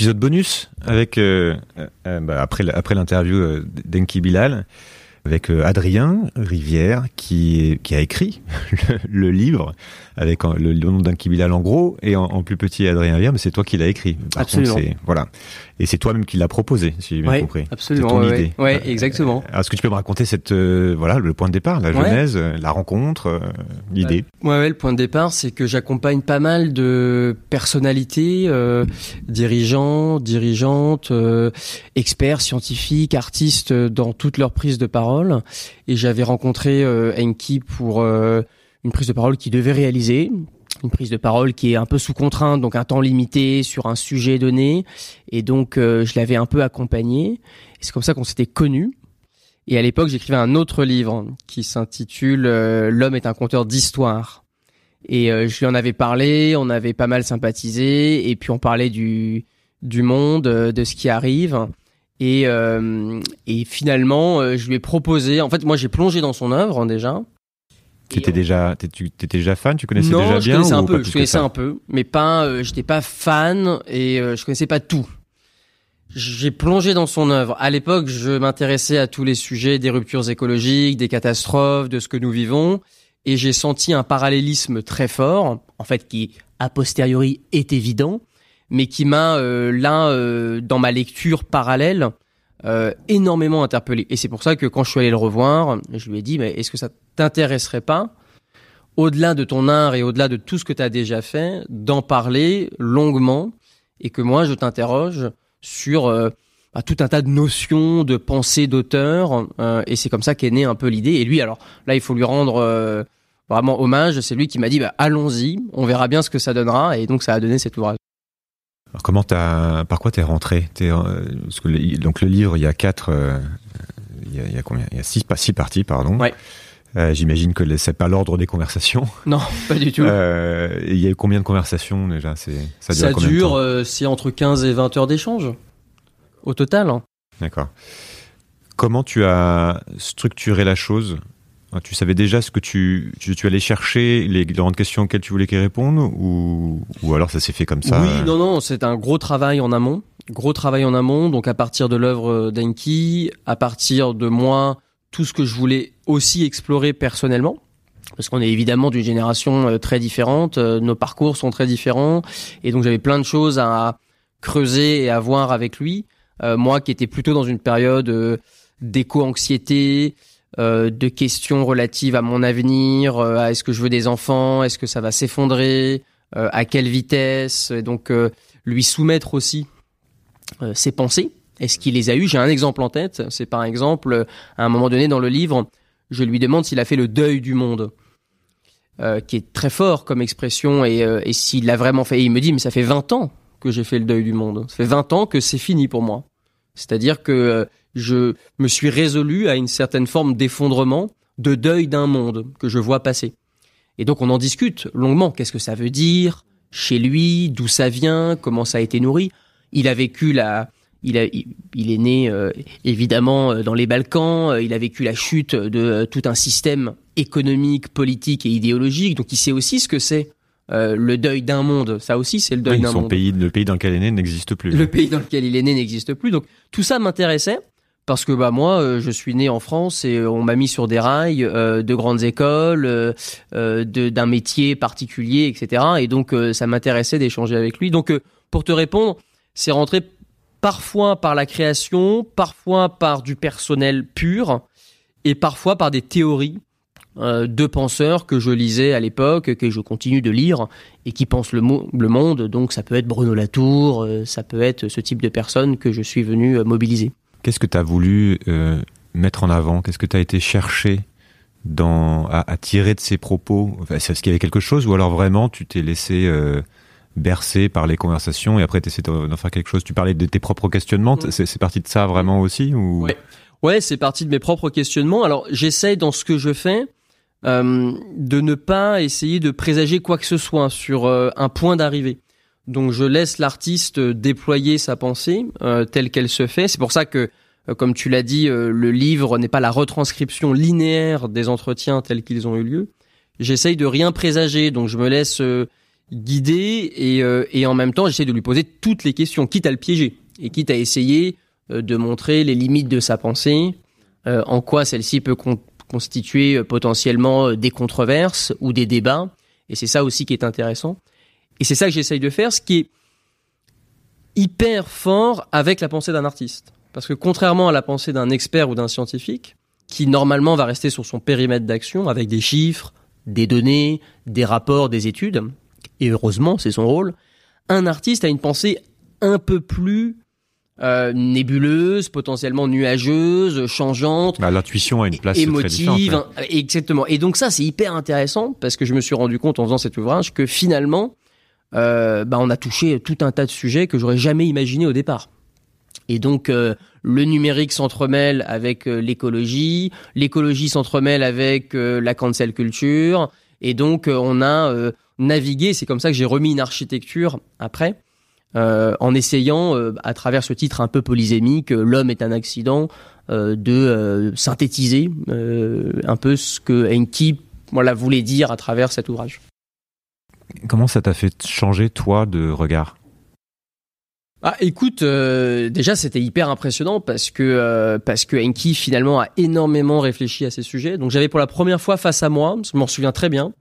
épisode bonus avec euh, euh, bah, après après l'interview euh, d'Enki Bilal avec euh, Adrien Rivière qui, qui a écrit le, le livre avec le, le nom d'un Kibilal en gros et en, en plus petit Adrien Rivière, mais c'est toi qui l'as écrit. Par Absolument. contre, voilà, et c'est toi-même qui l'as proposé, si j'ai bien Ouais, compris. absolument. Ton ouais, idée. ouais, Euh, exactement. Alors, est-ce que tu peux me raconter cette euh, voilà le point de départ, la genèse, euh, la rencontre, euh, l'idée? Ouais, le point de départ, c'est que j'accompagne pas mal de personnalités, euh, dirigeants, dirigeantes, euh, experts, scientifiques, artistes euh, dans toute leur prise de parole. Et j'avais rencontré euh, Enki pour euh, une prise de parole qu'il devait réaliser. Une prise de parole qui est un peu sous contrainte, donc un temps limité sur un sujet donné. Et donc, euh, je l'avais un peu accompagné. C'est comme ça qu'on s'était connus. Et à l'époque, j'écrivais un autre livre qui s'intitule L'homme est un conteur d'histoire. Et je lui en avais parlé, on avait pas mal sympathisé, et puis on parlait du monde, de ce qui arrive. Et, euh, et finalement, euh, je lui ai proposé. En fait, moi, j'ai plongé dans son œuvre hein, déjà. T'étais Et- déjà, t'étais tu- t'étais déjà fan, tu connaissais non, déjà je bien connaissais ou un peu. Je connaissais un peu, mais pas. Euh, J'étais pas fan et euh, je connaissais pas tout. J'ai plongé dans son œuvre. À l'époque, je m'intéressais à tous les sujets des ruptures écologiques, des catastrophes, de ce que nous vivons, et j'ai senti un parallélisme très fort, en fait, qui a posteriori est évident, mais qui m'a euh, là, euh, dans ma lecture parallèle, euh, énormément interpellé. Et c'est pour ça que quand je suis allé le revoir, je lui ai dit, mais est-ce que ça t'intéresserait pas au-delà de ton art et au-delà de tout ce que tu as déjà fait, d'en parler longuement et que moi je t'interroge sur euh, bah, tout un tas de notions, de pensées d'auteur euh, et c'est comme ça qu'est née un peu l'idée. Et lui, alors là, il faut lui rendre euh, vraiment hommage. C'est lui qui m'a dit bah, allons-y, on verra bien ce que ça donnera et donc ça a donné cet ouvrage. Alors comment t'as, par quoi t'es rentré? Euh, parce que le- donc le livre, il y a quatre, euh, il y a, il y a combien? Il y a six, pas six parties, pardon. Ouais. Euh, j'imagine que c'est pas l'ordre des conversations. Non, pas du tout. Euh, il y a eu combien de conversations déjà? C'est ça dure ça dure, c'est entre 15 et 20 heures d'échange au total. D'accord. Comment tu as structuré la chose Tu savais déjà ce que tu, tu, tu allais chercher, les grandes questions auxquelles tu voulais qu'il réponde, ou, ou alors ça s'est fait comme ça Oui, non, non, c'est un gros travail en amont. Gros travail en amont, donc à partir de l'œuvre d'Enki, à partir de moi, tout ce que je voulais aussi explorer personnellement. Parce qu'on est évidemment d'une génération euh, très différente, euh, nos parcours sont très différents, et donc j'avais plein de choses à creuser et à voir avec lui. Euh, moi qui étais plutôt dans une période euh, d'éco-anxiété, euh, de questions relatives à mon avenir, euh, à est-ce que je veux des enfants, est-ce que ça va s'effondrer, euh, à quelle vitesse, et donc euh, lui soumettre aussi euh, ses pensées. Est-ce qu'il les a eues? J'ai un exemple en tête. C'est par exemple, à un moment donné dans le livre, je lui demande s'il a fait le deuil du monde, qui est très fort comme expression, et, et s'il l'a vraiment fait. Et il me dit, mais ça fait 20 ans que j'ai fait le deuil du monde. Ça fait 20 ans que c'est fini pour moi. C'est-à-dire que je me suis résolu à une certaine forme d'effondrement, de deuil d'un monde que je vois passer. Et donc on en discute longuement. Qu'est-ce que ça veut dire? Chez lui D'où ça vient? Comment ça a été nourri? Il a vécu la... Il, a, il, est né euh, évidemment euh, dans les Balkans, euh, il a vécu la chute de euh, tout un système économique, politique et idéologique, donc il sait aussi ce que c'est euh, le deuil d'un monde. Ça aussi, c'est le deuil oui, d'un son monde. pays, le pays dans lequel il est né n'existe plus. Le pays dans lequel il est né n'existe plus. Donc tout ça m'intéressait parce que bah moi euh, je suis né en France et euh, on m'a mis sur des rails euh, de grandes écoles, d'un métier particulier, etc. Et donc ça m'intéressait d'échanger avec lui. Donc pour te répondre, c'est rentré parfois par la création, parfois par du personnel pur et parfois par des théories de penseurs que je lisais à l'époque, que je continue de lire et qui pensent le, le monde. Donc ça peut être Bruno Latour, ça peut être ce type de personnes que je suis venu mobiliser. Qu'est-ce que tu as voulu euh, mettre en avant? Qu'est-ce que tu as été chercher dans, à, à tirer de ces propos? Enfin, Est-ce qu'il y avait quelque chose ou alors vraiment tu t'es laissé euh, bercer par les conversations et après tu essaies d'en faire quelque chose? Tu parlais de tes propres questionnements, Mm. c'est, parti de ça vraiment aussi ou... Ouais. Ouais, c'est parti de mes propres questionnements. Alors j'essaye dans ce que je fais euh, de ne pas essayer de présager quoi que ce soit sur euh, un point d'arrivée. Donc je laisse l'artiste déployer sa pensée euh, telle qu'elle se fait. C'est pour ça que, euh, comme tu l'as dit, euh, le livre n'est pas la retranscription linéaire des entretiens tels qu'ils ont eu lieu. J'essaye de rien présager, donc je me laisse euh, guider et, et en même temps j'essaie de lui poser toutes les questions, quitte à le piéger et quitte à essayer de montrer les limites de sa pensée, en quoi celle-ci peut constituer potentiellement des controverses ou des débats. Et c'est ça aussi qui est intéressant. Et c'est ça que j'essaye de faire, ce qui est hyper fort avec la pensée d'un artiste. Parce que contrairement à la pensée d'un expert ou d'un scientifique, qui normalement va rester sur son périmètre d'action avec des chiffres, des données, des rapports, des études, et heureusement c'est son rôle, un artiste a une pensée un peu plus euh, nébuleuse, potentiellement nuageuse, changeante. Bah, L'intuition a une place émotive, hein, exactement. Et donc ça c'est hyper intéressant parce que je me suis rendu compte en faisant cet ouvrage que finalement euh, bah, on a touché tout un tas de sujets que j'aurais jamais imaginé au départ. Et donc euh, le numérique s'entremêle avec euh, l'écologie, l'écologie s'entremêle avec la cancel culture, et donc on a navigué. C'est comme ça que j'ai remis une architecture après, en essayant, à travers ce titre un peu polysémique, l'homme est un accident, de synthétiser un peu ce que Enki voilà, voulait dire à travers cet ouvrage. Comment ça t'a fait changer, toi, de regard? Ah, écoute, euh, déjà c'était hyper impressionnant parce que euh, parce que Enki finalement a énormément réfléchi à ces sujets. Donc j'avais pour la première fois face à moi, je m'en souviens très bien.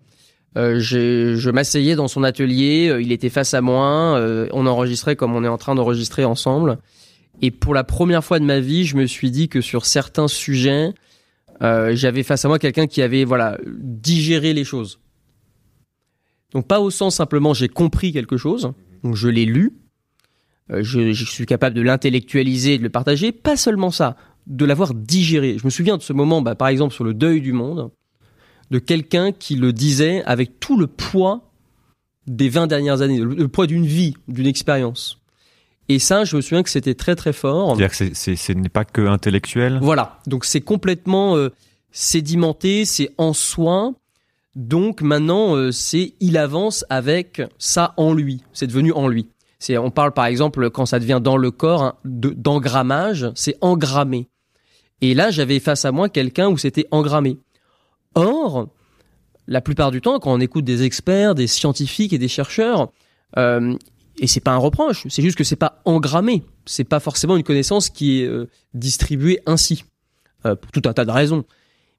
Euh, je m'asseyais dans son atelier, il était face à moi, on enregistrait comme on est en train d'enregistrer ensemble. Et pour la première fois de ma vie, je me suis dit que sur certains sujets, j'avais face à moi quelqu'un qui avait voilà digéré les choses. Donc pas au sens simplement j'ai compris quelque chose, donc je l'ai lu, euh, je, suis capable de l'intellectualiser, de le partager, pas seulement ça, de l'avoir digéré. Je me souviens de ce moment, bah, par exemple sur le deuil du monde, de quelqu'un qui le disait avec tout le poids des 20 dernières années, le, poids d'une vie, d'une expérience. Et ça, je me souviens que c'était très très fort. C'est-à-dire que ce n'est pas que intellectuel? Voilà, donc c'est complètement euh, sédimenté, c'est en soi, donc maintenant, euh, c'est il avance avec ça en lui. C'est devenu en lui. C'est on parle par exemple quand ça devient dans le corps hein, d'engrammage, c'est engrammé. Et là, j'avais face à moi quelqu'un où c'était engrammé. Or, la plupart du temps, quand on écoute des experts, des scientifiques et des chercheurs, euh, et c'est pas un reproche, c'est juste que c'est pas engrammé. C'est pas forcément une connaissance qui est euh, distribuée ainsi, euh, pour tout un tas de raisons.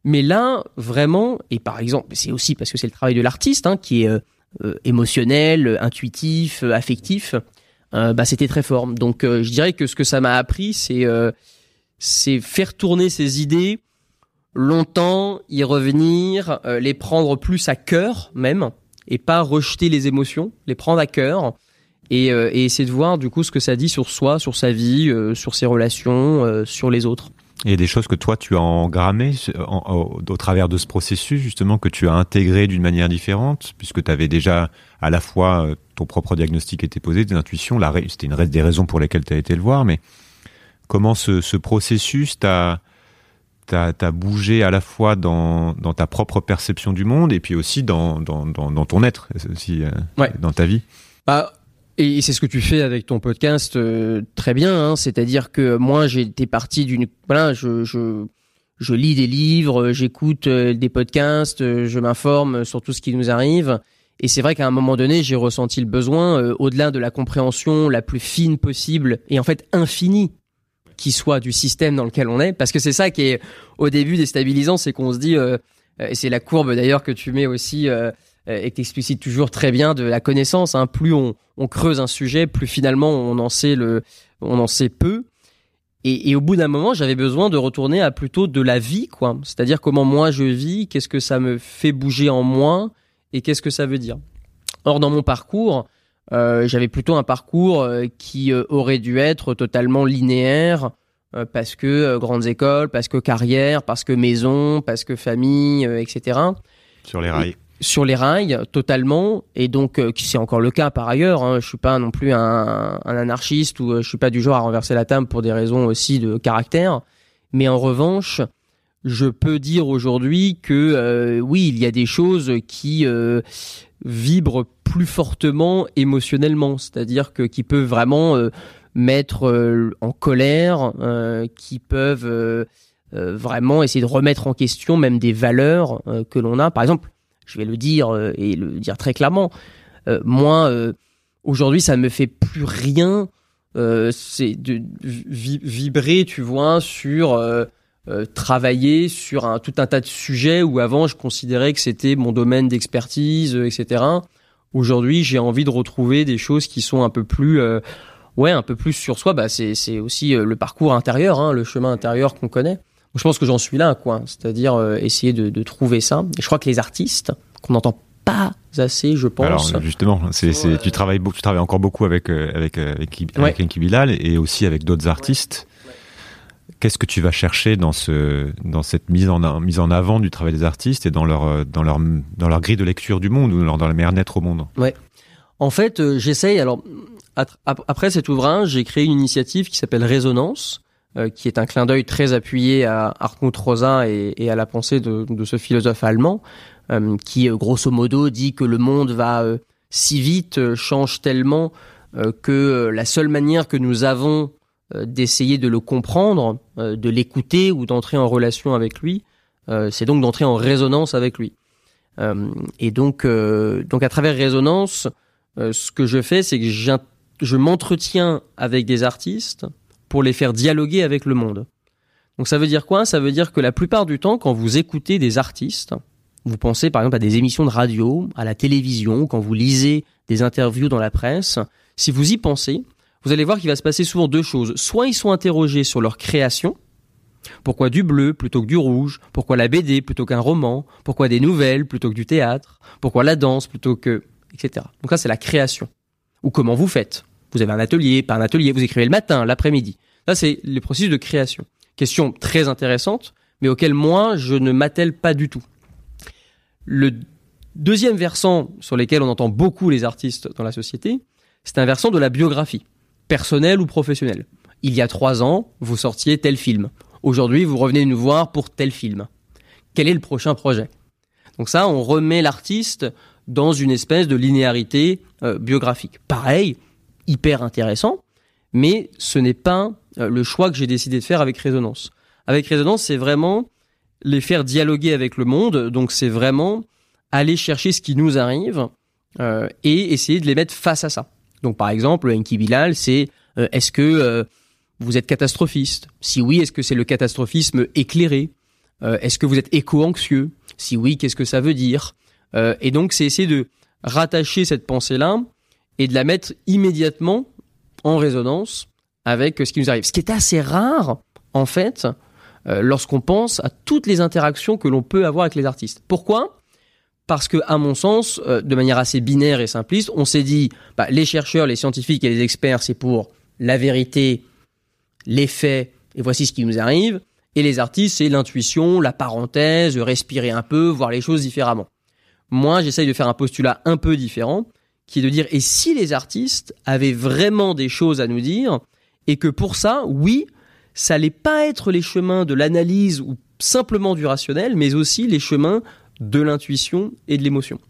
Mais là, vraiment, et par exemple, c'est aussi parce que c'est le travail de l'artiste, hein, qui est euh, euh, émotionnel, intuitif, euh, affectif, bah, c'était très fort. Donc je dirais que ce que ça m'a appris, c'est c'est faire tourner ses idées longtemps, y revenir, les prendre plus à cœur même, et pas rejeter les émotions, les prendre à cœur. Et, et essayer de voir du coup ce que ça dit sur soi, sur sa vie, sur ses relations, sur les autres. Il y a des choses que toi tu as engrammées au, travers de ce processus justement que tu as intégré d'une manière différente puisque tu avais déjà à la fois euh, ton propre diagnostic était posé, tes intuitions, c'était une des raisons pour lesquelles tu as été le voir, mais comment ce, ce processus t'a t'as bougé à la fois dans, dans, ta propre perception du monde et puis aussi dans, dans, dans, ton être, aussi, euh, dans ta vie? Bah, et c'est ce que tu fais avec ton podcast euh, très bien, hein. c'est-à-dire que moi j'étais parti d'une voilà, je, je, je lis des livres, j'écoute euh, des podcasts, euh, je m'informe sur tout ce qui nous arrive. Et c'est vrai qu'à un moment donné, j'ai ressenti le besoin, au-delà de la compréhension la plus fine possible et en fait infinie qui soit du système dans lequel on est, parce que c'est ça qui est au début déstabilisant, c'est qu'on se dit, et c'est la courbe d'ailleurs que tu mets aussi euh, et qui toujours très bien de la connaissance. Hein. Plus on, creuse un sujet, plus finalement on en sait le, on en sait peu. Et, au bout d'un moment, j'avais besoin de retourner à plutôt de la vie, quoi. C'est-à-dire comment moi je vis, qu'est-ce que ça me fait bouger en moi, et qu'est-ce que ça veut dire. Or, dans mon parcours, euh, j'avais plutôt un parcours euh, qui aurait dû être totalement linéaire, parce que grandes écoles, parce que carrière, parce que maison, parce que famille, etc. Sur les rails sur les rails totalement. Et donc euh, c'est encore le cas par ailleurs hein, je suis pas non plus un, anarchiste ou euh, je suis pas du genre à renverser la table pour des raisons aussi de caractère. Mais en revanche je peux dire aujourd'hui que euh, oui il y a des choses qui vibrent plus fortement émotionnellement. C'est-à-dire que qui peuvent vraiment mettre en colère qui peuvent vraiment essayer de remettre en question même des valeurs que l'on a. Par exemple je vais le dire euh, et le dire très clairement, moi, aujourd'hui, ça me fait plus rien. c'est de vibrer, tu vois, sur travailler sur tout un tas de sujets où avant je considérais que c'était mon domaine d'expertise, etc. Aujourd'hui, j'ai envie de retrouver des choses qui sont un peu plus ouais, un peu plus sur soi, bah c'est aussi euh, le parcours intérieur, hein, le chemin intérieur qu'on connaît. Je pense que j'en suis là, quoi. C'est-à-dire euh, essayer de, de, trouver ça. Et je crois que les artistes, qu'on n'entend pas assez, je pense. Alors justement, c'est, tu travailles beaucoup, tu travailles encore beaucoup avec euh, avec avec, avec, Bilal et aussi avec d'autres artistes. Qu'est-ce que tu vas chercher dans ce dans cette mise en mise en avant du travail des artistes et dans leur dans leur dans leur grille de lecture du monde ou dans la manière d'être au monde? Ouais. En fait, j'essaye. Alors, après cet ouvrage, j'ai créé une initiative qui s'appelle Résonance, euh, qui est un clin d'œil très appuyé à Hartmut Rosa et, à la pensée de, ce philosophe allemand, euh, qui euh, grosso modo dit que le monde va si vite, change tellement que la seule manière que nous avons d'essayer de le comprendre, de l'écouter ou d'entrer en relation avec lui, c'est donc d'entrer en résonance avec lui. et donc, donc à travers résonance, ce que je fais, c'est que je m'entretiens avec des artistes pour les faire dialoguer avec le monde. Donc ça veut dire quoi? Ça veut dire que la plupart du temps, quand vous écoutez des artistes, vous pensez par exemple à des émissions de radio, à la télévision, quand vous lisez des interviews dans la presse, si vous y pensez, vous allez voir qu'il va se passer souvent deux choses. Soit ils sont interrogés sur leur création, pourquoi du bleu plutôt que du rouge Pourquoi la BD plutôt qu'un roman Pourquoi des nouvelles plutôt que du théâtre Pourquoi la danse plutôt que... etc. Donc ça c'est la création. Ou comment vous faites vous avez un atelier, pas un atelier, vous écrivez le matin, l'après-midi. Ça, c'est le processus de création. Question très intéressante, mais auquel moi, je ne m'attelle pas du tout. Le deuxième versant sur lequel on entend beaucoup les artistes dans la société, c'est un versant de la biographie, personnelle ou professionnelle. Il y a trois ans, vous sortiez tel film. Aujourd'hui, vous revenez nous voir pour tel film. Quel est le prochain projet? Donc ça, on remet l'artiste dans une espèce de linéarité euh, biographique. Pareil, hyper intéressant, mais ce n'est pas euh, le choix que j'ai décidé de faire avec Résonance. Avec Résonance, c'est vraiment les faire dialoguer avec le monde, donc c'est vraiment aller chercher ce qui nous arrive euh, et essayer de les mettre face à ça. Donc par exemple, Enki Bilal, c'est euh, est-ce que vous êtes catastrophiste? Si oui, est-ce que c'est le catastrophisme éclairé? Est-ce que vous êtes éco-anxieux? Si oui, qu'est-ce que ça veut dire? Et donc c'est essayer de rattacher cette pensée-là et de la mettre immédiatement en résonance avec ce qui nous arrive. Ce qui est assez rare, en fait, euh, lorsqu'on pense à toutes les interactions que l'on peut avoir avec les artistes. Pourquoi? Parce que, à mon sens, euh, de manière assez binaire et simpliste, on s'est dit, bah, les chercheurs, les scientifiques et les experts, c'est pour la vérité, les faits, et voici ce qui nous arrive. Et les artistes, c'est l'intuition, la parenthèse, respirer un peu, voir les choses différemment. Moi, j'essaye de faire un postulat un peu différent, qui est de dire et si les artistes avaient vraiment des choses à nous dire et que pour ça, oui, ça allait pas être les chemins de l'analyse ou simplement du rationnel, mais aussi les chemins de l'intuition et de l'émotion.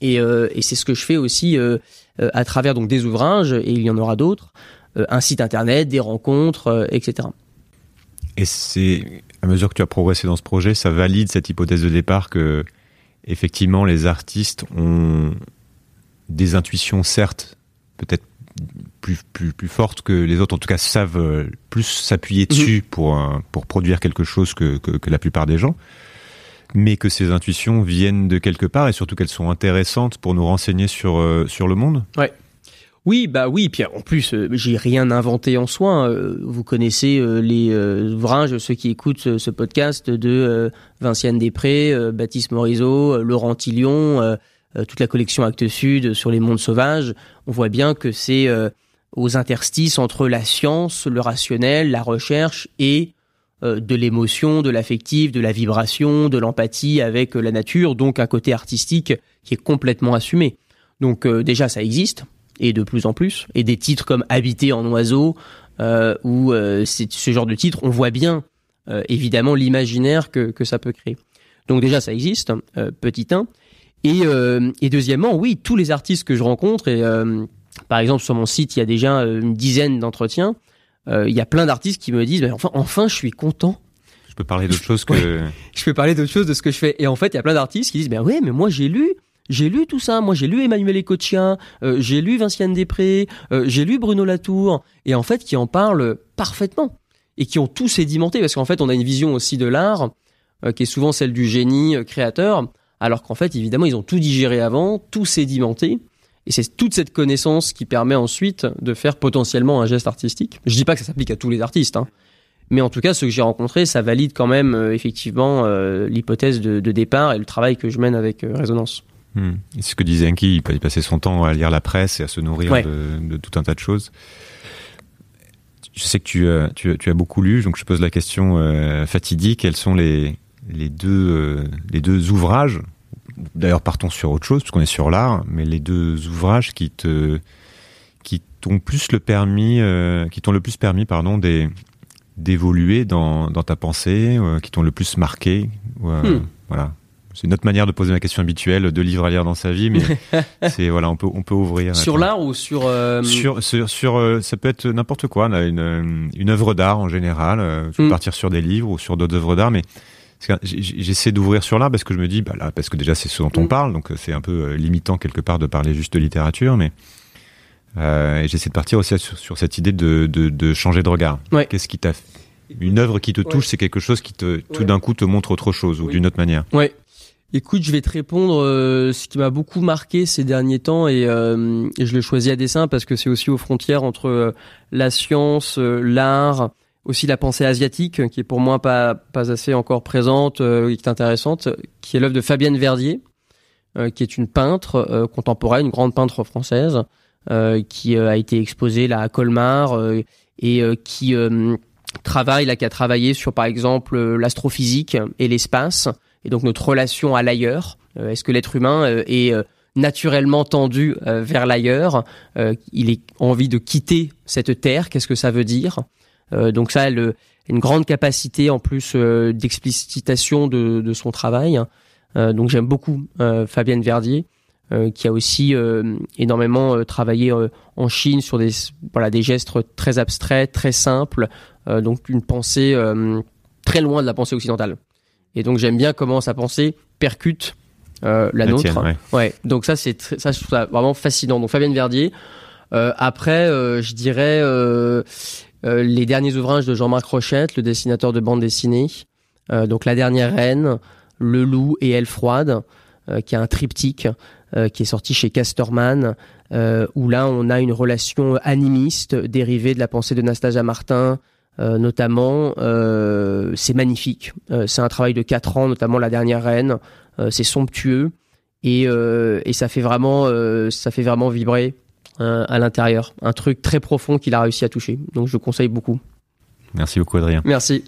Et, euh, c'est ce que je fais aussi euh, euh, à travers donc des ouvrages et il y en aura d'autres, un site internet, des rencontres, etc. Et c'est à mesure que tu as progressé dans ce projet, ça valide cette hypothèse de départ que effectivement les artistes ont des intuitions, certes, peut-être plus, plus, plus fortes que les autres, en tout cas savent euh, plus s'appuyer mhm. dessus pour, pour produire quelque chose que, que, la plupart des gens, mais que ces intuitions viennent de quelque part et surtout qu'elles sont intéressantes pour nous renseigner sur, euh, sur le monde. Ouais. Oui, bah oui, puis en plus, euh, j'ai rien inventé en soi. Hein. vous connaissez les ouvrages, ceux qui écoutent ce podcast de Vinciane Després, Baptiste Morisot, Laurent Tillion, euh, toute la collection Actes Sud sur les mondes sauvages, on voit bien que c'est euh, aux interstices entre la science, le rationnel, la recherche et euh, de l'émotion, de l'affectif, de la vibration, de l'empathie avec la nature, donc un côté artistique qui est complètement assumé. Donc déjà ça existe et de plus en plus et des titres comme Habiter en oiseau ou ce genre de titres, on voit bien évidemment l'imaginaire que, que ça peut créer. Donc déjà ça existe, petit 1. Et, euh, et deuxièmement, oui, tous les artistes que je rencontre, et euh, par exemple sur mon site, il y a déjà euh, une dizaine d'entretiens, il y a plein d'artistes qui me disent, bah, enfin, enfin, je suis content. Je peux parler d'autre chose que... je peux parler d'autre chose de ce que je fais. Et en fait, il y a plein d'artistes qui disent, ben ouais, mais moi j'ai lu J'ai lu tout ça. Moi, j'ai lu Emmanuel Ecochia, euh, j'ai lu Vinciane Després, euh, j'ai lu Bruno Latour, et en fait, qui en parlent parfaitement et qui ont tout sédimenté, parce qu'en fait, on a une vision aussi de l'art euh, qui est souvent celle du génie créateur, alors qu'en fait, évidemment, ils ont tout digéré avant, tout sédimenté. Et c'est toute cette connaissance qui permet ensuite de faire potentiellement un geste artistique. Je dis pas que ça s'applique à tous les artistes, hein. mais en tout cas, ceux que j'ai rencontrés, ça valide quand même effectivement l'hypothèse de, de, départ et le travail que je mène avec Résonance. Hmm. C'est ce que disait Enki, il passait son temps à lire la presse et à se nourrir de, tout un tas de choses. Je sais que tu, euh, tu, tu, as beaucoup lu, donc je pose la question euh, fatidique. Quels sont les, les, deux, euh, les deux ouvrages D'ailleurs, partons sur autre chose, puisqu'on est sur l'art, mais les deux ouvrages qui te qui t'ont plus le permis, euh, qui t'ont le plus permis, pardon, d'évoluer dans, dans ta pensée, qui t'ont le plus marqué. Hmm. Voilà. C'est une autre manière de poser ma question habituelle, deux livres à lire dans sa vie, mais c'est voilà, on peut on peut ouvrir. Sur l'art ou sur euh, sur sur, sur euh, ça peut être n'importe quoi, une une œuvre d'art en général. Euh, tu peux mm. partir sur des livres ou sur d'autres œuvres d'art, mais j'essaie d'ouvrir sur l'art parce que je me dis bah là parce que déjà c'est ce dont on mm. parle, donc c'est un peu limitant quelque part de parler juste de littérature, mais euh, j'essaie de partir aussi sur, sur cette idée de, de, de changer de regard. Qu'est-ce qui t'a une œuvre qui te touche, c'est quelque chose qui te tout d'un coup te montre autre chose ou d'une autre manière. Ouais. Écoute, je vais te répondre euh, ce qui m'a beaucoup marqué ces derniers temps et, euh, et je le choisis à dessein parce que c'est aussi aux frontières entre euh, la science, l'art, aussi la pensée asiatique qui est pour moi pas pas assez encore présente et qui est intéressante, qui est l'œuvre de Fabienne Verdier, qui est une peintre contemporaine, une grande peintre française, qui a été exposée là à Colmar et qui travaille là qui a travaillé sur par exemple l'astrophysique et l'espace et donc notre relation à l'ailleurs. Euh, est-ce que l'être humain euh, est euh, naturellement tendu vers l'ailleurs Il est envie de quitter cette terre. Qu'est-ce que ça veut dire? Donc ça, elle, une grande capacité en plus d'explicitation de, de, son travail. donc j'aime beaucoup Fabienne Verdier. qui a aussi énormément travaillé en Chine sur des voilà des gestes très abstraits, très simples, donc une pensée très loin de la pensée occidentale. Et donc j'aime bien comment sa pensée percute euh, la, nôtre. ouais. Donc ça c'est ça je trouve ça vraiment fascinant. Donc Fabienne Verdier. Euh, après, euh, je dirais euh, euh, les derniers ouvrages de Jean-Marc Rochette, le dessinateur de bande dessinée. donc La dernière reine, Le loup et Elle froide, qui est un triptyque qui est sorti chez Casterman, où là on a une relation animiste dérivée de la pensée de Nastasia Martin, euh, notamment, euh, c'est magnifique. Euh, c'est un travail de quatre ans, notamment la dernière reine. c'est somptueux et, et ça fait vraiment, ça fait vraiment vibrer à l'intérieur. Un truc très profond qu'il a réussi à toucher. Donc je conseille beaucoup. Merci beaucoup Adrien. Merci.